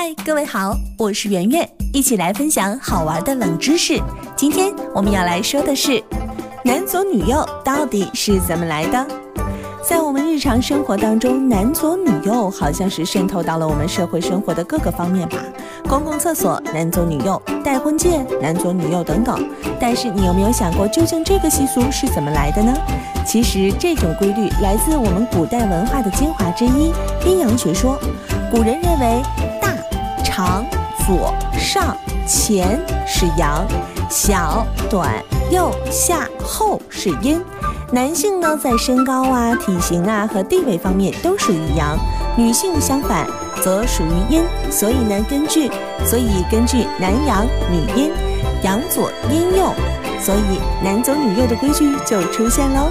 嗨，各位好，我是圆圆，一起来分享好玩的冷知识。今天我们要来说的是，男左女右到底是怎么来的？在我们日常生活当中，男左女右好像是渗透到了我们社会生活的各个方面吧。公共厕所男左女右，戴婚戒男左女右等等。但是你有没有想过，究竟这个习俗是怎么来的呢？其实这种规律来自我们古代文化的精华之一——阴阳学说。古人认为，大、左、上、前是阳，小、短、右、下、后是阴。男性呢，在身高啊、体型啊和地位方面都属于阳，女性相反则属于阴。所以呢，根据所以根据男阳女阴，阳左阴右，所以男左女右的规矩就出现喽。